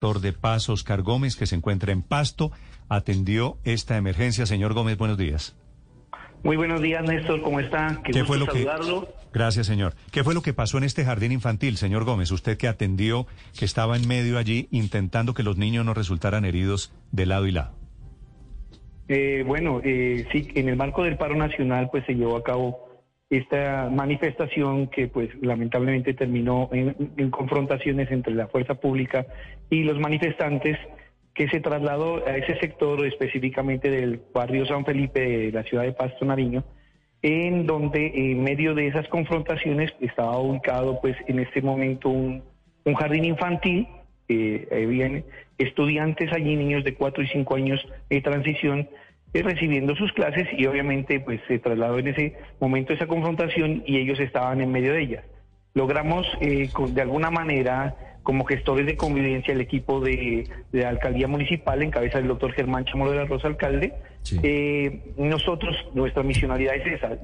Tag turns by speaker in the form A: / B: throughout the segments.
A: Doctor de Paz, Oscar Gómez, que se encuentra en Pasto, atendió esta emergencia. Señor Gómez, buenos días.
B: Muy buenos días, Néstor, ¿cómo está?
A: Qué, fue lo saludarlo. que Gracias, señor. ¿Qué fue lo que pasó en este jardín infantil, señor Gómez? Usted que atendió, que estaba en medio allí intentando que los niños no resultaran heridos de lado y lado.
B: Eh, bueno, eh, sí, en el marco del paro nacional, pues se llevó a cabo esta manifestación que pues lamentablemente terminó en, confrontaciones entre la fuerza pública y los manifestantes que se trasladó a ese sector específicamente del barrio San Felipe de la ciudad de Pasto Nariño, en donde en medio de esas confrontaciones estaba ubicado pues en este momento un, jardín infantil, eh, bien estudiantes allí, niños de 4 y 5 años de transición, recibiendo sus clases y obviamente pues se trasladó en ese momento esa confrontación y ellos estaban en medio de ella. Logramos eh, de alguna manera como gestores de convivencia el equipo de, la alcaldía municipal en cabeza del doctor Germán Chamorro de la Rosa, alcalde. Eh, nosotros, nuestra misionalidad es esa,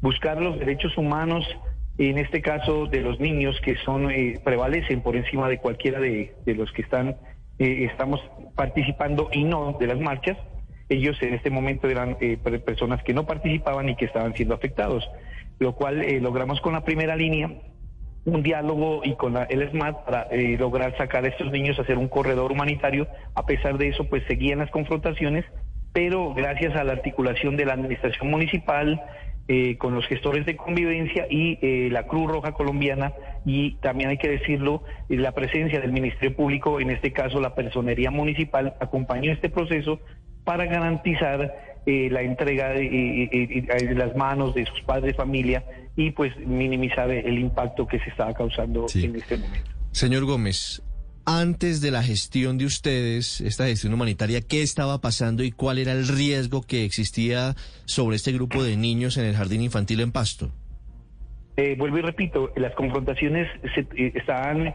B: buscar los derechos humanos, en este caso de los niños que son prevalecen por encima de cualquiera de, los que están estamos participando y no de las marchas ellos en este momento eran eh, personas que no participaban y que estaban siendo afectados, lo cual eh, logramos con la primera línea un diálogo y con el SMAT para eh, lograr sacar a estos niños a hacer un corredor humanitario. A pesar de eso, pues seguían las confrontaciones, pero gracias a la articulación de la administración municipal, con los gestores de convivencia y la Cruz Roja Colombiana y también hay que decirlo, la presencia del Ministerio Público, en este caso la Personería Municipal, acompañó este proceso para garantizar eh, la entrega de, las manos de sus padres, familia y pues minimizar el impacto que se estaba causando en este momento.
C: Señor Gómez, antes de la gestión de ustedes, esta gestión humanitaria, ¿qué estaba pasando y cuál era el riesgo que existía sobre este grupo de niños en el jardín infantil en Pasto?
B: Eh, vuelvo y repito, las confrontaciones eh, estaban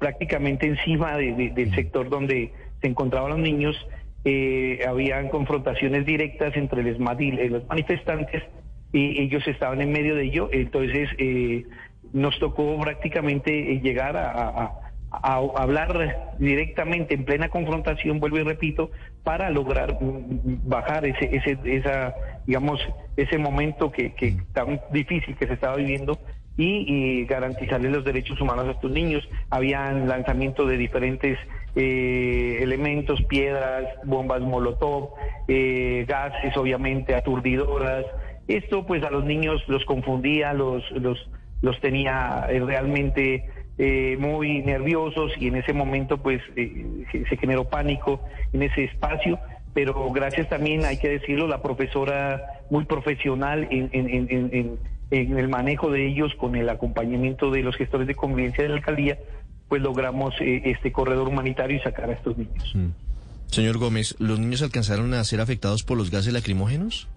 B: prácticamente encima del sector donde se encontraban los niños eh, habían confrontaciones directas entre los manifestantes y ellos estaban en medio de ello, entonces eh, nos tocó prácticamente eh, llegar a, hablar directamente en plena confrontación, vuelvo y repito, para lograr mm, bajar ese, ese, esa, digamos, ese momento que, que tan difícil que se estaba viviendo y, garantizarles los derechos humanos a estos niños. Habían lanzamiento de diferentes eh, elementos, piedras, bombas molotov, eh, gases obviamente aturdidoras. Esto pues a los niños los confundía, los, los, los tenía eh, realmente muy nerviosos y en ese momento pues se generó pánico en ese espacio pero gracias también, hay que decirlo, la profesora muy profesional en, en, en el manejo de ellos con el acompañamiento de los gestores de convivencia de la alcaldía, pues logramos eh, este corredor humanitario y sacar a estos niños. Mm.
C: Señor Gómez, ¿los niños alcanzaron a ser afectados por los gases lacrimógenos?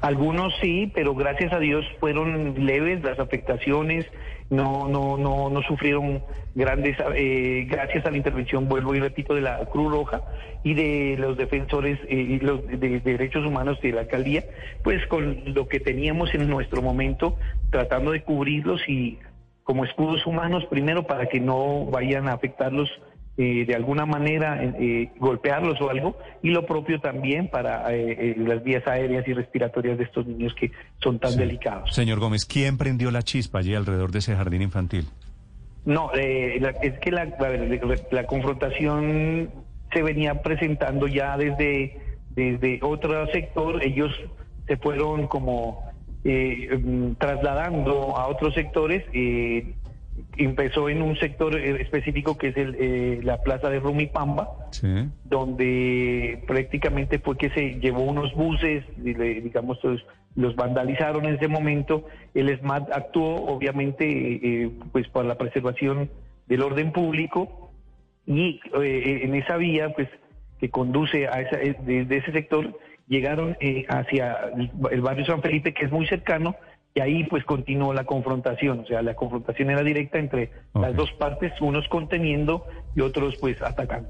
B: Algunos sí, pero gracias a Dios fueron leves las afectaciones, no, no, no, no sufrieron grandes, eh, gracias a la intervención, vuelvo y repito, de la Cruz Roja y de los defensores eh, los de, derechos humanos de la alcaldía, pues con lo que teníamos en nuestro momento, tratando de cubrirlos y como escudos humanos, primero para que no vayan a afectarlos eh, de alguna manera eh, golpearlos o algo, y lo propio también para eh, las vías aéreas y respiratorias de estos niños que son tan delicados.
A: Señor Gómez, ¿quién prendió la chispa allí alrededor de ese jardín infantil?
B: No, es que la, la, confrontación se venía presentando ya desde, desde otro sector, ellos se fueron como mm, trasladando a otros sectores empezó en un sector eh, específico que es el, eh, la plaza de Rumipamba, donde prácticamente fue que se llevó unos buses, digamos, los, vandalizaron en ese momento. El SMAT actuó, obviamente, eh, pues para la preservación del orden público y en esa vía, pues que conduce a esa, desde ese sector, llegaron hacia el barrio San Felipe, que es muy cercano, y ahí pues continuó la confrontación, o sea, la confrontación era directa entre las dos partes, unos conteniendo y otros pues atacando.